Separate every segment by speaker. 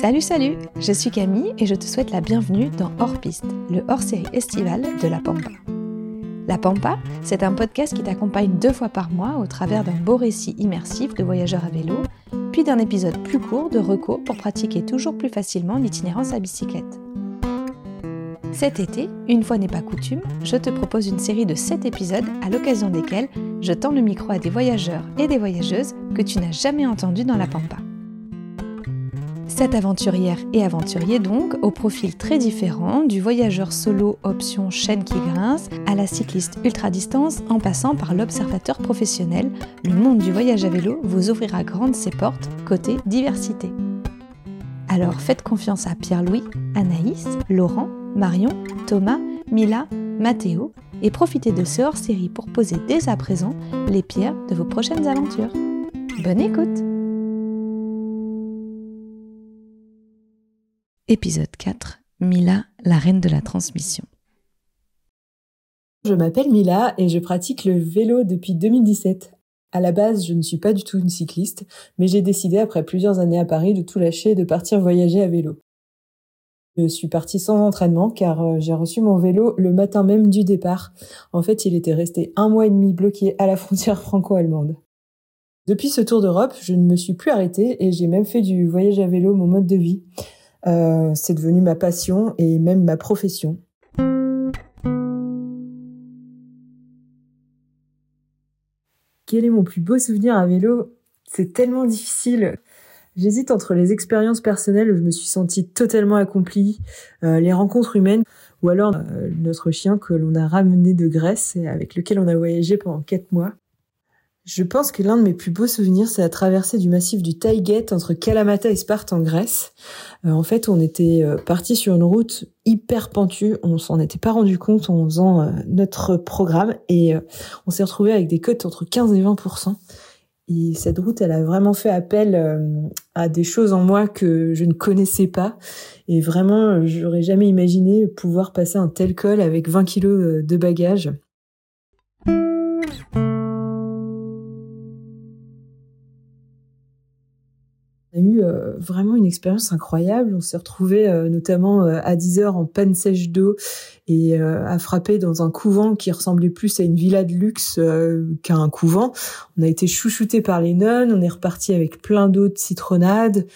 Speaker 1: Salut, salut Je suis Camille et je te souhaite la bienvenue dans Hors Piste, le hors-série estival de La Pampa. La Pampa, c'est un podcast qui t'accompagne deux fois par mois au travers d'un beau récit immersif de voyageurs à vélo, puis d'un épisode plus court de reco pour pratiquer toujours plus facilement l'itinérance à bicyclette. Cet été, une fois n'est pas coutume, je te propose une série de 7 épisodes à l'occasion desquels je tends le micro à des voyageurs et des voyageuses que tu n'as jamais entendus dans la Pampa. Cette aventurière et aventurier donc, au profil très différent, du voyageur solo option chaîne qui grince à la cycliste ultra-distance en passant par l'observateur professionnel, le monde du voyage à vélo vous ouvrira grandes ses portes côté diversité. Alors faites confiance à Pierre-Louis, Anaïs, Laurent, Marion, Thomas, Mila, Mathéo et profitez de ce hors-série pour poser dès à présent les pierres de vos prochaines aventures. Bonne écoute Épisode 4 Mila, la reine de la transmission.
Speaker 2: Je m'appelle Mila et je pratique le vélo depuis 2017. À la base, je ne suis pas du tout une cycliste, mais j'ai décidé après plusieurs années à Paris de tout lâcher et de partir voyager à vélo. Je suis partie sans entraînement car euh, j'ai reçu mon vélo le matin même du départ. En fait, il était resté un mois et demi bloqué à la frontière franco-allemande. Depuis ce tour d'Europe, je ne me suis plus arrêtée et j'ai même fait du voyage à vélo mon mode de vie. Euh, c'est devenu ma passion et même ma profession. Quel est mon plus beau souvenir à vélo? C'est tellement difficile. J'hésite entre les expériences personnelles où je me suis sentie totalement accomplie, euh, les rencontres humaines, ou alors euh, notre chien que l'on a ramené de Grèce et avec lequel on a voyagé pendant quatre mois. Je pense que l'un de mes plus beaux souvenirs, c'est la traversée du massif du Taïget entre Kalamata et Sparte en Grèce. Euh, en fait, on était parti sur une route hyper pentue. On s'en était pas rendu compte en faisant notre programme et on s'est retrouvé avec des cotes entre 15 et 20% et cette route, elle a vraiment fait appel euh, à des choses en moi que je ne connaissais pas. Et vraiment, j'aurais jamais imaginé pouvoir passer un tel col avec 20 kilos euh, de bagages. Eu euh, vraiment une expérience incroyable. On s'est retrouvé euh, notamment euh, à 10 heures en panne sèche d'eau et à frapper dans un couvent qui ressemblait plus à une villa de luxe qu'à un couvent. On a été chouchouté par les nonnes. On est reparti avec plein d'eau de citronnade.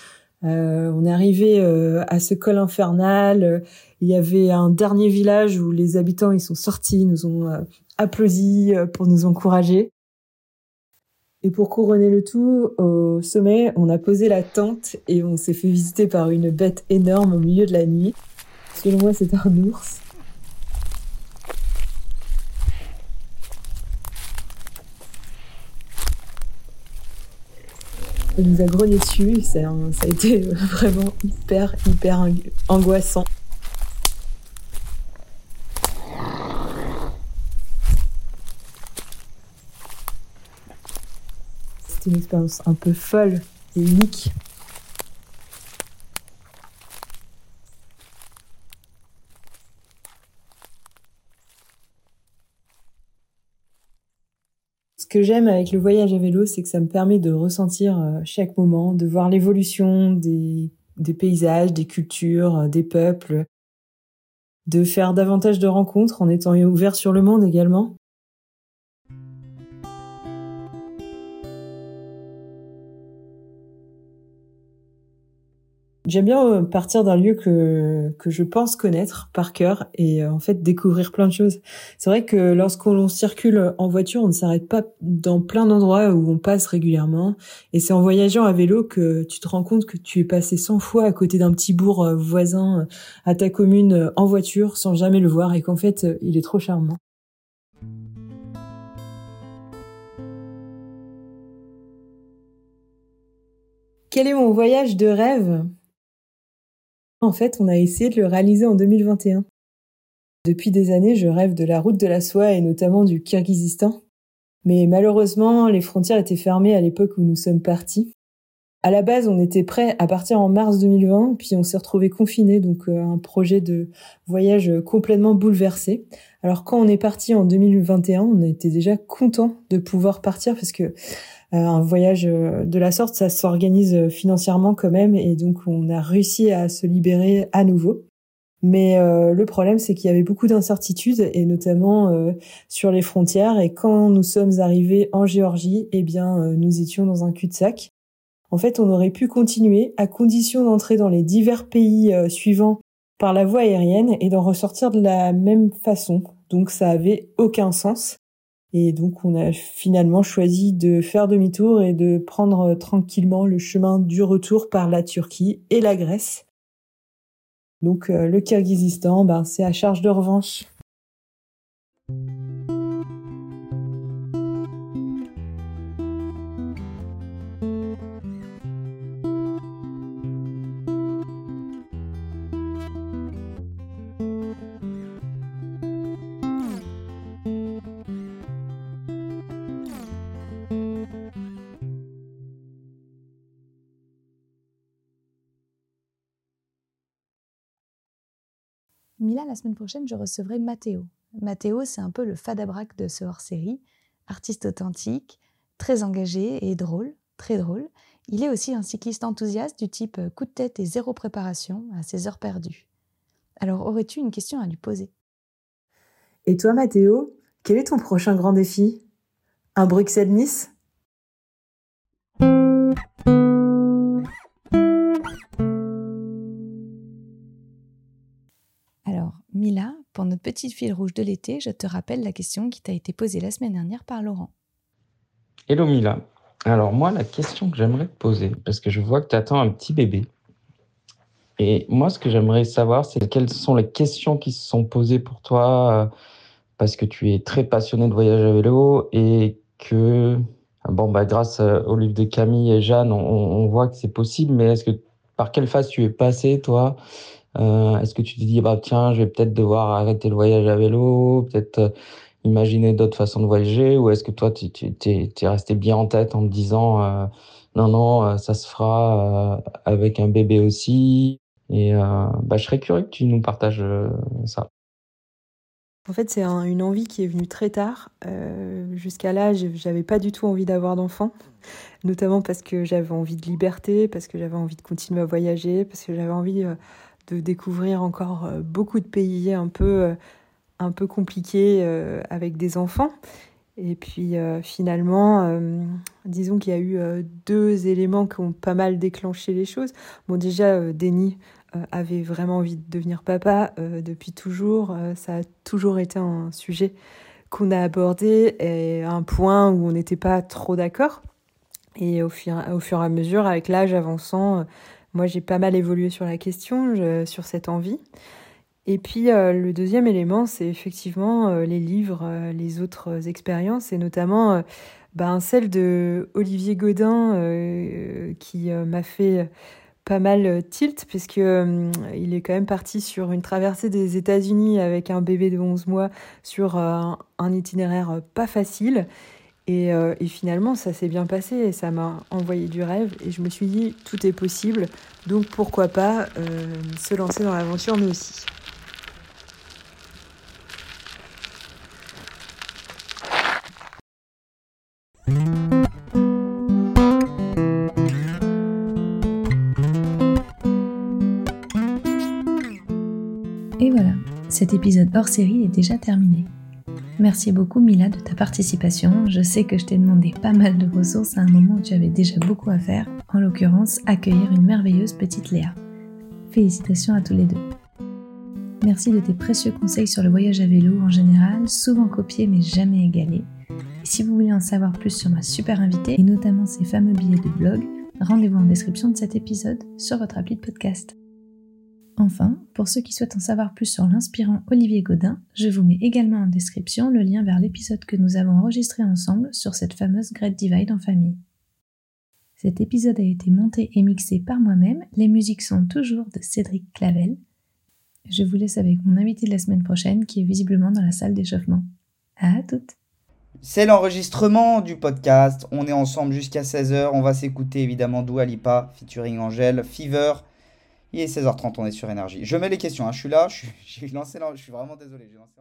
Speaker 2: on est arrivé à ce col infernal. Il y avait un dernier village où les habitants ils sont sortis, nous ont applaudi pour nous encourager. Et pour couronner le tout, au sommet, on a posé la tente et on s'est fait visiter par une bête énorme au milieu de la nuit. Selon moi, c'est un ours. Il nous a grogné dessus, ça, ça a été vraiment hyper, hyper angoissant. Une expérience un peu folle et unique. Ce que j'aime avec le voyage à vélo, c'est que ça me permet de ressentir euh, chaque moment, de voir l'évolution des, des paysages, des cultures, euh, des peuples, de faire davantage de rencontres en étant ouvert sur le monde également. J'aime bien euh, partir d'un lieu que que je pense connaître par cœur et euh, en fait découvrir plein de choses. C'est vrai que lorsqu'on circule en voiture, on ne s'arrête pas dans plein d'endroits où on passe régulièrement et c'est en voyageant à vélo que tu te rends compte que tu es passé 100 fois à côté d'un petit bourg euh, voisin à ta commune en voiture sans jamais le voir et qu'en fait, il est trop charmant. Quel est mon voyage de rêve? En fait, on a essayé de le réaliser en 2021. Depuis des années, je rêve de la route de la soie et notamment du Kirghizistan. Mais malheureusement, les frontières étaient fermées à l'époque où nous sommes partis. À la base, on était prêt à partir en mars 2020, puis on s'est retrouvé confiné, donc euh, un projet de voyage complètement bouleversé. Alors quand on est parti en 2021, on était déjà content de pouvoir partir parce que un voyage de la sorte, ça s'organise financièrement quand même, et donc on a réussi à se libérer à nouveau. Mais le problème, c'est qu'il y avait beaucoup d'incertitudes, et notamment sur les frontières. Et quand nous sommes arrivés en Géorgie, eh bien, nous étions dans un cul-de-sac. En fait, on aurait pu continuer à condition d'entrer dans les divers pays suivants par la voie aérienne et d'en ressortir de la même façon. Donc ça avait aucun sens. Et donc on a finalement choisi de faire demi-tour et de prendre tranquillement le chemin du retour par la Turquie et la Grèce. Donc euh, le Kirghizistan, ben, c'est à charge de revanche.
Speaker 1: La semaine prochaine, je recevrai Mathéo. Mathéo, c'est un peu le fadabrac de ce hors-série, artiste authentique, très engagé et drôle, très drôle. Il est aussi un cycliste enthousiaste du type coup de tête et zéro préparation à ses heures perdues. Alors, aurais-tu une question à lui poser?
Speaker 2: Et toi, Mathéo, quel est ton prochain grand défi? Un Bruxelles-Nice?
Speaker 1: Petite fil rouge de l'été, je te rappelle la question qui t'a été posée la semaine dernière par Laurent.
Speaker 3: Hello Mila. Alors moi, la question que j'aimerais te poser, parce que je vois que tu attends un petit bébé, et moi, ce que j'aimerais savoir, c'est quelles sont les questions qui se sont posées pour toi, euh, parce que tu es très passionné de voyage à vélo et que, bon, bah, grâce euh, au livre de Camille et Jeanne, on, on voit que c'est possible, mais est-ce que par quelle phase tu es passé, toi? Euh, Est-ce que tu te dis, bah, tiens, je vais peut-être devoir arrêter le voyage à vélo, peut-être euh, imaginer d'autres façons de voyager, ou est-ce que toi, tu es, resté bien en tête en te disant, euh, non, non, ça se fera avec un bébé aussi Et bah, je serais curieux que tu nous partages ça.
Speaker 2: En fait, c'est une envie qui est venue très tard. Jusqu'à là, j'avais pas du tout envie d'avoir d'enfant, notamment parce que j'avais envie de liberté, parce que j'avais envie de continuer à voyager, parce que j'avais envie de découvrir encore euh, beaucoup de pays un peu, euh, un peu compliqués euh, avec des enfants. Et puis finalement, disons qu'il y a eu deux éléments qui ont pas mal déclenché les choses. Bon, déjà, Denis avait vraiment envie de devenir papa depuis toujours. ça a toujours été un sujet qu'on a abordé et un point où on n'était pas trop d'accord. Et au fur, au fur et à mesure, avec l'âge avançant, moi, j'ai pas mal évolué sur la question, sur cette envie. Et puis, euh, le deuxième élément, c'est effectivement euh, les livres, euh, les autres expériences, et notamment ben, celle de Olivier Godin, qui m'a fait pas mal tilt, puisque il est quand même parti sur une traversée des États-Unis avec un bébé de 11 mois sur un itinéraire pas facile. Euh, et, finalement, ça s'est bien passé et ça m'a envoyé du rêve. Et je me suis dit, tout est possible. Donc pourquoi pas euh, se lancer dans l'aventure nous aussi.
Speaker 1: Et voilà, cet épisode hors série est déjà terminé. Merci beaucoup Mila de ta participation. Je sais que je t'ai demandé pas mal de ressources à un moment où tu avais déjà beaucoup à faire, en l'occurrence accueillir une merveilleuse petite Léa. Félicitations à tous les deux. Merci de tes précieux conseils sur le voyage à vélo en général, souvent copiés mais jamais égalés. Si vous voulez en savoir plus sur ma super invitée et notamment ses fameux billets de blog, rendez-vous en description de cet épisode sur votre appli de podcast. Enfin, pour ceux qui souhaitent en savoir plus sur l'inspirant Olivier Godin, je vous mets également en description le lien vers l'épisode que nous avons enregistré ensemble sur cette fameuse Great Divide en famille. Cet épisode a été monté et mixé par moi-même, les musiques sont toujours de Cédric Clavel. Je vous laisse avec mon invité de la semaine prochaine qui est visiblement dans la salle d'échauffement. À toutes
Speaker 4: C'est l'enregistrement du podcast, on est ensemble jusqu'à 16h, on va s'écouter évidemment Dua Lipa, featuring Angèle, Fever, il est 16h30, on est sur énergie. Je mets les questions, hein. je suis là, je suis, lancé je suis vraiment désolé, j'ai lancé